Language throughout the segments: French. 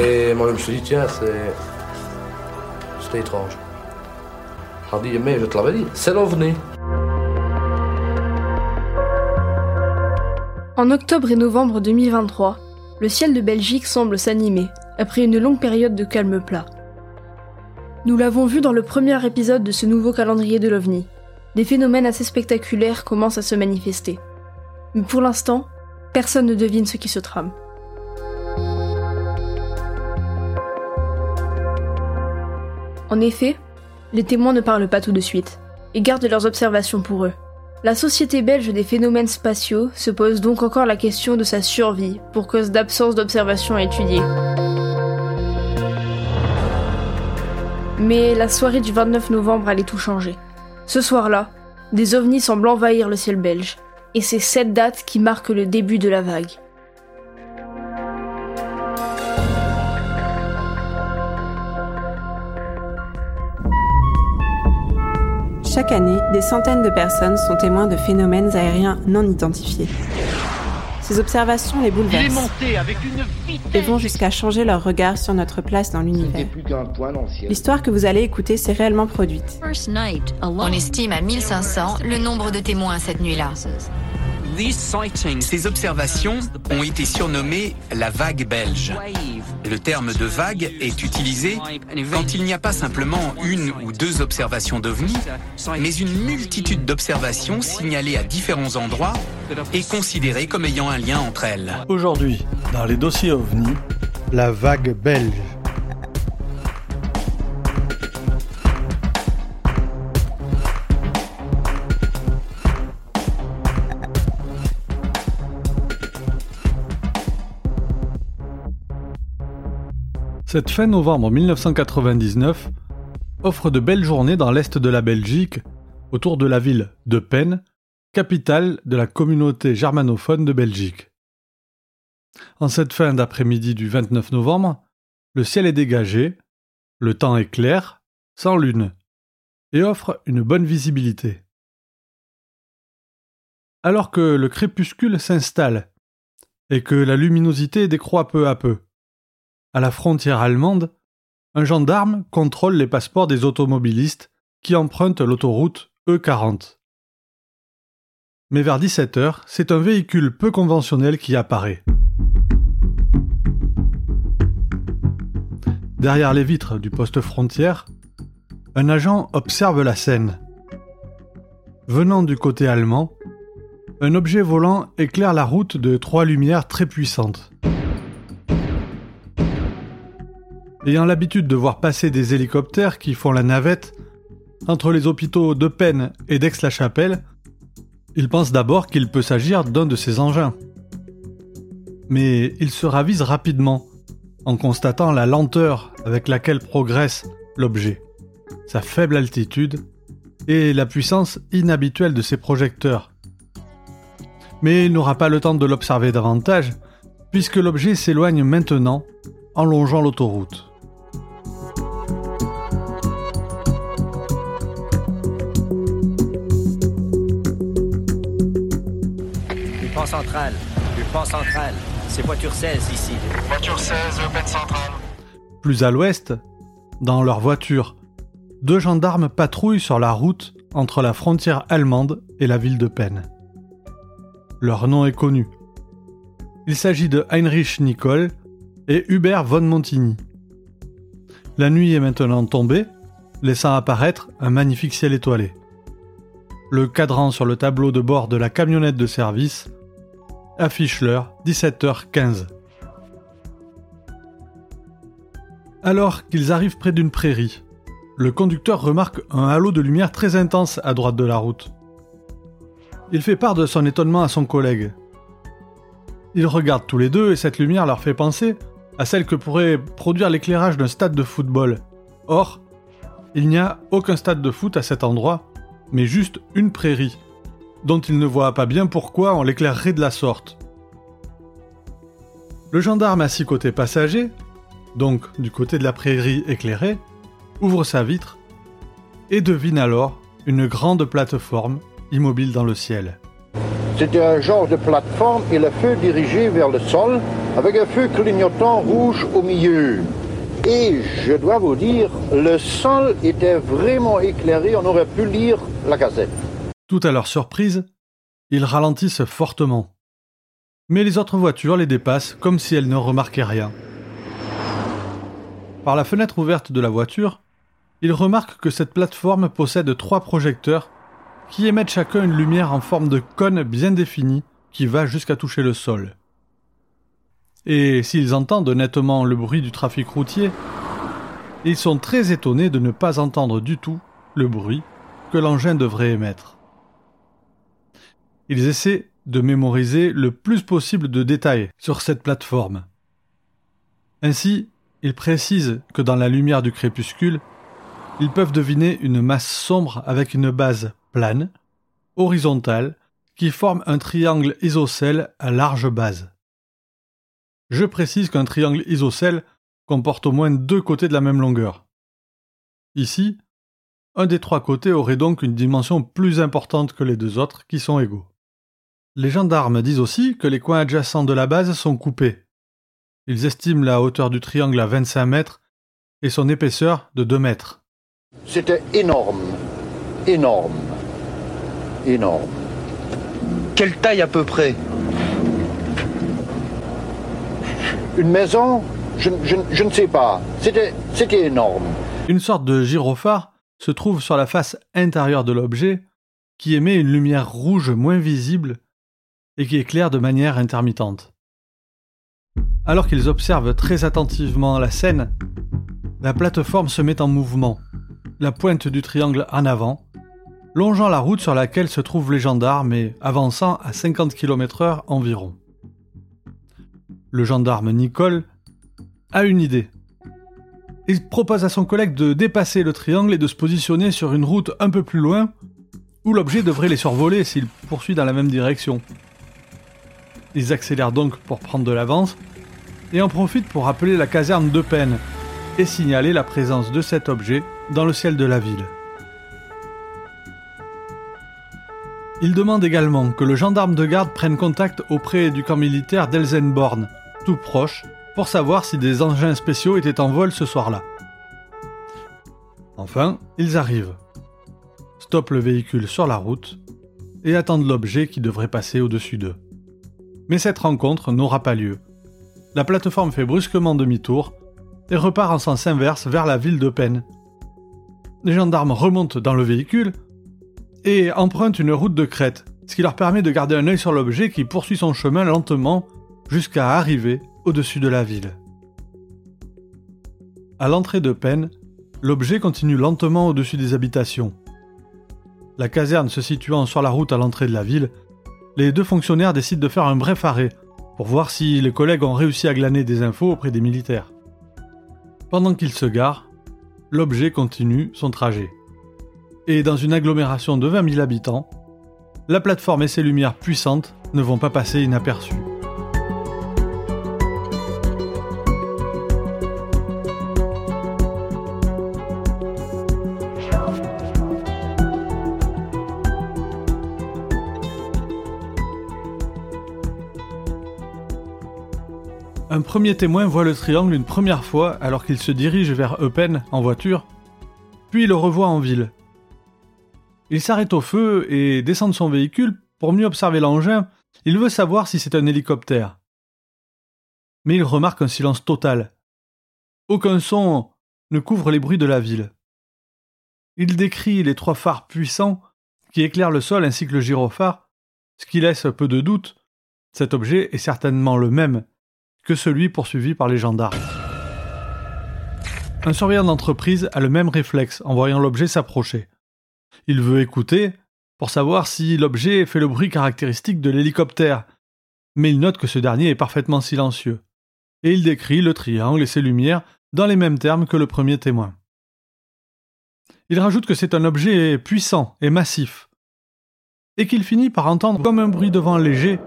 Et moi, je me suis dit, tiens, c'est. C'était étrange. Je te l'avais dit, c'est l'OVNI. En octobre et novembre 2023, le ciel de Belgique semble s'animer, après une longue période de calme plat. Nous l'avons vu dans le premier épisode de ce nouveau calendrier de l'OVNI. Des phénomènes assez spectaculaires commencent à se manifester. Mais pour l'instant, personne ne devine ce qui se trame. En effet, les témoins ne parlent pas tout de suite, et gardent leurs observations pour eux. La Société belge des phénomènes spatiaux se pose donc encore la question de sa survie pour cause d'absence d'observations à étudier. Mais la soirée du 29 novembre allait tout changer. Ce soir-là, des ovnis semblent envahir le ciel belge, et c'est cette date qui marque le début de la vague. Chaque année, des centaines de personnes sont témoins de phénomènes aériens non identifiés. Ces observations les bouleversent et vont jusqu'à changer leur regard sur notre place dans l'univers. L'histoire que vous allez écouter s'est réellement produite. On estime à 1500 le nombre de témoins cette nuit-là. Ces observations ont été surnommées la vague belge. Le terme de vague est utilisé quand il n'y a pas simplement une ou deux observations d'OVNI, mais une multitude d'observations signalées à différents endroits et considérées comme ayant un lien entre elles. Aujourd'hui, dans les dossiers OVNI, la vague belge. Cette fin novembre 1999 offre de belles journées dans l'est de la Belgique, autour de la ville de Pen, capitale de la communauté germanophone de Belgique. En cette fin d'après-midi du 29 novembre, le ciel est dégagé, le temps est clair, sans lune, et offre une bonne visibilité. Alors que le crépuscule s'installe et que la luminosité décroît peu à peu, à la frontière allemande, un gendarme contrôle les passeports des automobilistes qui empruntent l'autoroute E40. Mais vers 17h, c'est un véhicule peu conventionnel qui apparaît. Derrière les vitres du poste frontière, un agent observe la scène. Venant du côté allemand, un objet volant éclaire la route de trois lumières très puissantes. Ayant l'habitude de voir passer des hélicoptères qui font la navette entre les hôpitaux de Penn et d'Aix-la-Chapelle, il pense d'abord qu'il peut s'agir d'un de ces engins. Mais il se ravise rapidement en constatant la lenteur avec laquelle progresse l'objet, sa faible altitude et la puissance inhabituelle de ses projecteurs. Mais il n'aura pas le temps de l'observer davantage, puisque l'objet s'éloigne maintenant en longeant l'autoroute. Centrale. Pont central. C'est voiture 16 ici. Voiture 16, Open centrale. Plus à l'ouest, dans leur voiture, deux gendarmes patrouillent sur la route entre la frontière allemande et la ville de Penn. Leur nom est connu. Il s'agit de Heinrich Nicole et Hubert von Montigny. La nuit est maintenant tombée, laissant apparaître un magnifique ciel étoilé. Le cadran sur le tableau de bord de la camionnette de service affiche l'heure 17h15. Alors qu'ils arrivent près d'une prairie, le conducteur remarque un halo de lumière très intense à droite de la route. Il fait part de son étonnement à son collègue. Ils regardent tous les deux et cette lumière leur fait penser à celle que pourrait produire l'éclairage d'un stade de football. Or, il n'y a aucun stade de foot à cet endroit, mais juste une prairie dont il ne voit pas bien pourquoi on l'éclairerait de la sorte. Le gendarme assis côté passager, donc du côté de la prairie éclairée, ouvre sa vitre et devine alors une grande plateforme immobile dans le ciel. C'était un genre de plateforme et le feu dirigé vers le sol avec un feu clignotant rouge au milieu. Et je dois vous dire, le sol était vraiment éclairé, on aurait pu lire la gazette. Tout à leur surprise, ils ralentissent fortement. Mais les autres voitures les dépassent comme si elles ne remarquaient rien. Par la fenêtre ouverte de la voiture, ils remarquent que cette plateforme possède trois projecteurs qui émettent chacun une lumière en forme de cône bien définie qui va jusqu'à toucher le sol. Et s'ils entendent nettement le bruit du trafic routier, ils sont très étonnés de ne pas entendre du tout le bruit que l'engin devrait émettre. Ils essaient de mémoriser le plus possible de détails sur cette plateforme. Ainsi, ils précisent que dans la lumière du crépuscule, ils peuvent deviner une masse sombre avec une base plane, horizontale, qui forme un triangle isocèle à large base. Je précise qu'un triangle isocèle comporte au moins deux côtés de la même longueur. Ici, un des trois côtés aurait donc une dimension plus importante que les deux autres qui sont égaux. Les gendarmes disent aussi que les coins adjacents de la base sont coupés. Ils estiment la hauteur du triangle à 25 mètres et son épaisseur de 2 mètres. C'était énorme, énorme, énorme. Quelle taille à peu près? Une maison? Je, ne sais pas. C'était énorme. Une sorte de gyrophare se trouve sur la face intérieure de l'objet qui émet une lumière rouge moins visible et qui éclaire de manière intermittente. Alors qu'ils observent très attentivement la scène, la plateforme se met en mouvement, la pointe du triangle en avant, longeant la route sur laquelle se trouvent les gendarmes et avançant à 50 km/h environ. Le gendarme Nicole a une idée. Il propose à son collègue de dépasser le triangle et de se positionner sur une route un peu plus loin, où l'objet devrait les survoler s'il poursuit dans la même direction. Ils accélèrent donc pour prendre de l'avance, et en profitent pour appeler la caserne de peine et signaler la présence de cet objet dans le ciel de la ville. Il demande également que le gendarme de garde prenne contact auprès du camp militaire d'Elsenborn, tout proche, pour savoir si des engins spéciaux étaient en vol ce soir-là. Enfin, ils arrivent, stoppent le véhicule sur la route et attendent l'objet qui devrait passer au-dessus d'eux. Mais cette rencontre n'aura pas lieu. La plateforme fait brusquement demi-tour et repart en sens inverse vers la ville de Penn. Les gendarmes remontent dans le véhicule et empruntent une route de crête, ce qui leur permet de garder un œil sur l'objet qui poursuit son chemin lentement jusqu'à arriver au-dessus de la ville. À l'entrée de Penn, l'objet continue lentement au-dessus des habitations. La caserne se situant sur la route à l'entrée de la ville, les deux fonctionnaires décident de faire un bref arrêt pour voir si les collègues ont réussi à glaner des infos auprès des militaires. Pendant qu'ils se garent, l'objet continue son trajet. Et dans une agglomération de 20 000 habitants, la plateforme et ses lumières puissantes ne vont pas passer inaperçues. Un premier témoin voit le triangle une première fois alors qu'il se dirige vers Eupen en voiture, puis le revoit en ville. Il s'arrête au feu et descend de son véhicule pour mieux observer l'engin. Il veut savoir si c'est un hélicoptère. Mais il remarque un silence total. Aucun son ne couvre les bruits de la ville. Il décrit les trois phares puissants qui éclairent le sol ainsi que le gyrophare, ce qui laisse peu de doute. Cet objet est certainement le même que celui poursuivi par les gendarmes. Un surveillant d'entreprise a le même réflexe en voyant l'objet s'approcher. Il veut écouter pour savoir si l'objet fait le bruit caractéristique de l'hélicoptère, mais il note que ce dernier est parfaitement silencieux. Et il décrit le triangle et ses lumières dans les mêmes termes que le premier témoin. Il rajoute que c'est un objet puissant et massif, et qu'il finit par entendre comme un bruit de vent léger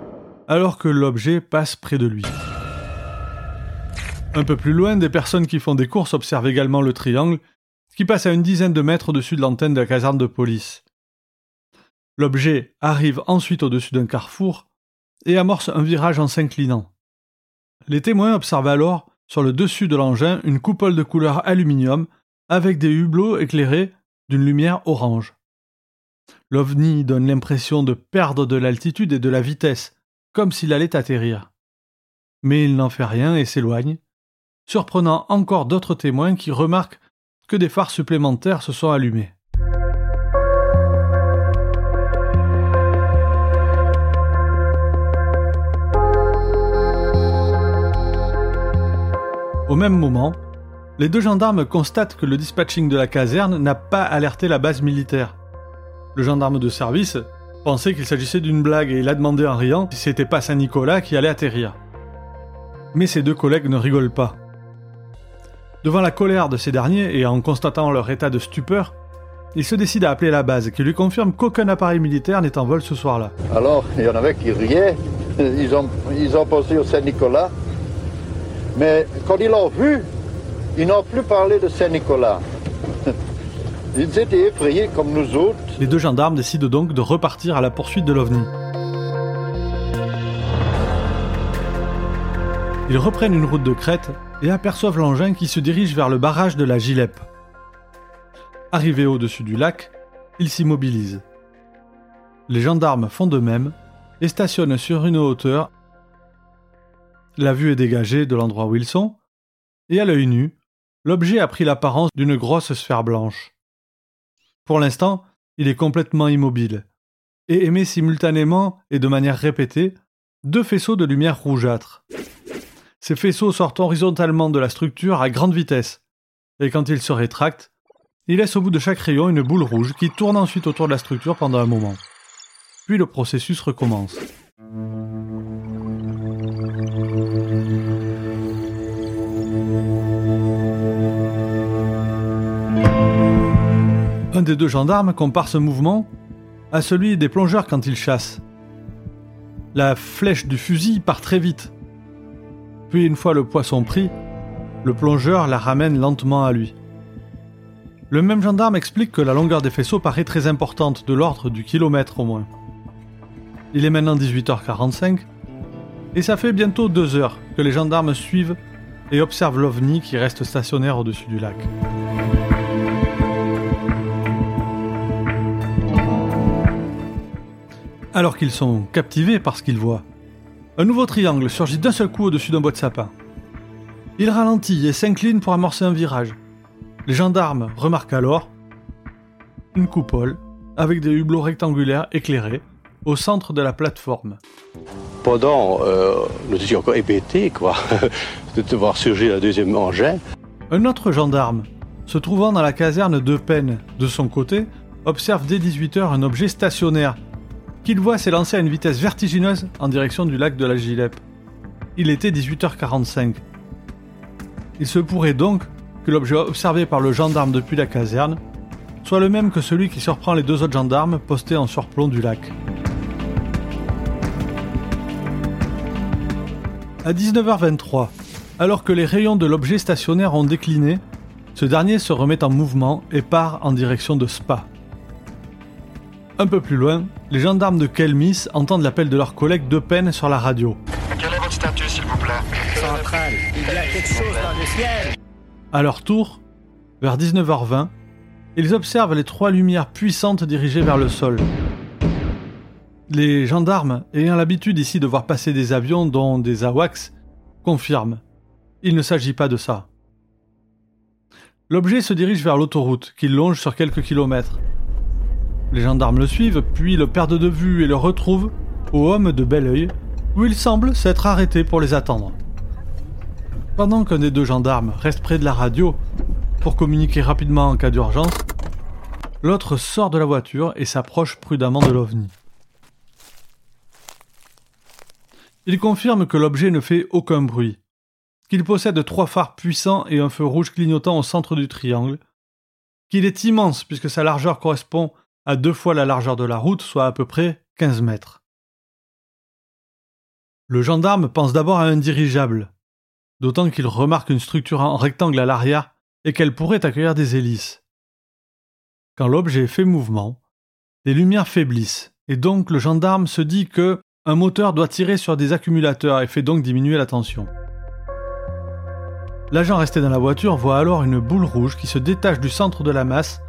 alors que l'objet passe près de lui. Un peu plus loin, des personnes qui font des courses observent également le triangle, qui passe à une dizaine de mètres au-dessus de l'antenne de la caserne de police. L'objet arrive ensuite au-dessus d'un carrefour et amorce un virage en s'inclinant. Les témoins observent alors sur le dessus de l'engin une coupole de couleur aluminium avec des hublots éclairés d'une lumière orange. L'ovni donne l'impression de perdre de l'altitude et de la vitesse, comme s'il allait atterrir. Mais il n'en fait rien et s'éloigne, surprenant encore d'autres témoins qui remarquent que des phares supplémentaires se sont allumés. Au même moment, les deux gendarmes constatent que le dispatching de la caserne n'a pas alerté la base militaire. Le gendarme de service pensait qu'il s'agissait d'une blague et il a demandé en riant si c'était pas Saint-Nicolas qui allait atterrir. Mais ses deux collègues ne rigolent pas. Devant la colère de ces derniers et en constatant leur état de stupeur, il se décide à appeler la base qui lui confirme qu'aucun appareil militaire n'est en vol ce soir-là. Alors, il y en avait qui riaient, ils ont, ils ont pensé au Saint-Nicolas, mais quand ils l'ont vu, ils n'ont plus parlé de Saint-Nicolas. Ils étaient effrayés comme nous autres. Les deux gendarmes décident donc de repartir à la poursuite de l'OVNI. Ils reprennent une route de crête et aperçoivent l'engin qui se dirige vers le barrage de la Gilep. Arrivés au-dessus du lac, ils s'immobilisent. Les gendarmes font de même et stationnent sur une hauteur la vue est dégagée de l'endroit où ils sont, et à l'œil nu, l'objet a pris l'apparence d'une grosse sphère blanche. Pour l'instant, il est complètement immobile, et émet simultanément et de manière répétée deux faisceaux de lumière rougeâtre. Ces faisceaux sortent horizontalement de la structure à grande vitesse, et quand ils se rétractent, ils laissent au bout de chaque rayon une boule rouge qui tourne ensuite autour de la structure pendant un moment. Puis le processus recommence. Un des deux gendarmes compare ce mouvement à celui des plongeurs quand ils chassent. La flèche du fusil part très vite. Puis une fois le poisson pris, le plongeur la ramène lentement à lui. Le même gendarme explique que la longueur des faisceaux paraît très importante, de l'ordre du kilomètre au moins. Il est maintenant 18h45, et ça fait bientôt deux heures que les gendarmes suivent et observent l'OVNI qui reste stationnaire au-dessus du lac. alors qu'ils sont captivés par ce qu'ils voient. Un nouveau triangle surgit d'un seul coup au-dessus d'un bois de sapin. Il ralentit et s'incline pour amorcer un virage. Les gendarmes remarquent alors une coupole avec des hublots rectangulaires éclairés au centre de la plateforme. Pendant, euh, nous étions encore hébétés, quoi, de voir surgir un deuxième engin. Un autre gendarme, se trouvant dans la caserne de peine de son côté, observe dès 18h un objet stationnaire qu'il voit s'élancer à une vitesse vertigineuse en direction du lac de la Gilep. Il était 18h45. Il se pourrait donc que l'objet observé par le gendarme depuis la caserne soit le même que celui qui surprend les deux autres gendarmes postés en surplomb du lac. À 19h23, alors que les rayons de l'objet stationnaire ont décliné, ce dernier se remet en mouvement et part en direction de Spa. Un peu plus loin, les gendarmes de Kelmis entendent l'appel de leurs collègues de peine sur la radio. Quel est votre statut, s'il vous plaît Centrale, il y a quelque chose dans le ciel. À leur tour, vers 19h20, ils observent les trois lumières puissantes dirigées vers le sol. Les gendarmes, ayant l'habitude ici de voir passer des avions, dont des AWACS, confirment. Il ne s'agit pas de ça. L'objet se dirige vers l'autoroute, qui longe sur quelques kilomètres. Les gendarmes le suivent, puis le perdent de vue et le retrouvent au homme de Belleuil, où il semble s'être arrêté pour les attendre. Pendant qu'un des deux gendarmes reste près de la radio pour communiquer rapidement en cas d'urgence, l'autre sort de la voiture et s'approche prudemment de l'OVNI. Il confirme que l'objet ne fait aucun bruit, qu'il possède trois phares puissants et un feu rouge clignotant au centre du triangle, qu'il est immense puisque sa largeur correspond à deux fois la largeur de la route, soit à peu près 15 mètres. Le gendarme pense d'abord à un dirigeable, d'autant qu'il remarque une structure en rectangle à l'arrière et qu'elle pourrait accueillir des hélices. Quand l'objet fait mouvement, les lumières faiblissent, et donc le gendarme se dit que un moteur doit tirer sur des accumulateurs et fait donc diminuer la tension. L'agent resté dans la voiture voit alors une boule rouge qui se détache du centre de la masse,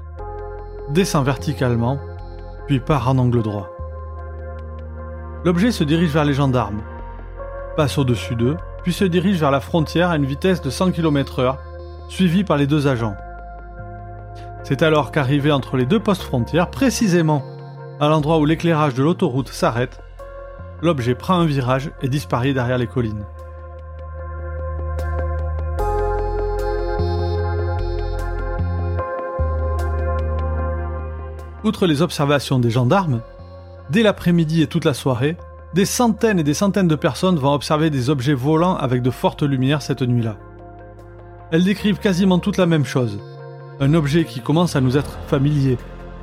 descend verticalement, puis part en angle droit. L'objet se dirige vers les gendarmes, passe au-dessus d'eux, puis se dirige vers la frontière à une vitesse de 100 km/h, suivi par les deux agents. C'est alors qu'arrivé entre les deux postes frontières, précisément à l'endroit où l'éclairage de l'autoroute s'arrête, l'objet prend un virage et disparaît derrière les collines. Outre les observations des gendarmes, dès l'après-midi et toute la soirée, des centaines et des centaines de personnes vont observer des objets volants avec de fortes lumières cette nuit-là. Elles décrivent quasiment toute la même chose. Un objet qui commence à nous être familier,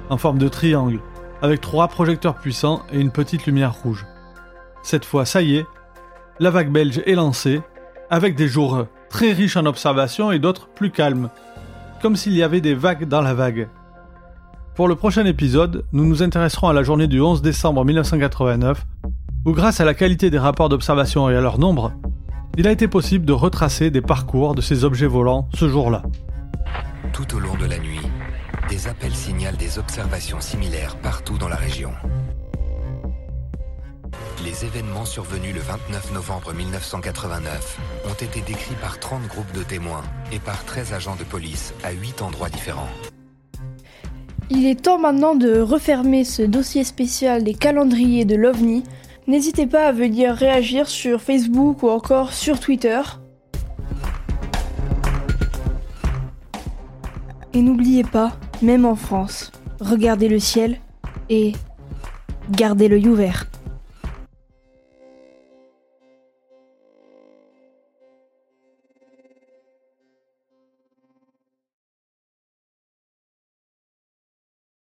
en forme de triangle, avec trois projecteurs puissants et une petite lumière rouge. Cette fois, ça y est, la vague belge est lancée, avec des jours très riches en observations et d'autres plus calmes, comme s'il y avait des vagues dans la vague. Pour le prochain épisode, nous nous intéresserons à la journée du 11 décembre 1989, où grâce à la qualité des rapports d'observation et à leur nombre, il a été possible de retracer des parcours de ces objets volants ce jour-là. Tout au long de la nuit, des appels signalent des observations similaires partout dans la région. Les événements survenus le 29 novembre 1989 ont été décrits par 30 groupes de témoins et par 13 agents de police à 8 endroits différents. Il est temps maintenant de refermer ce dossier spécial des calendriers de l'OVNI. N'hésitez pas à venir réagir sur Facebook ou encore sur Twitter. Et n'oubliez pas, même en France, regardez le ciel et gardez l'œil ouvert.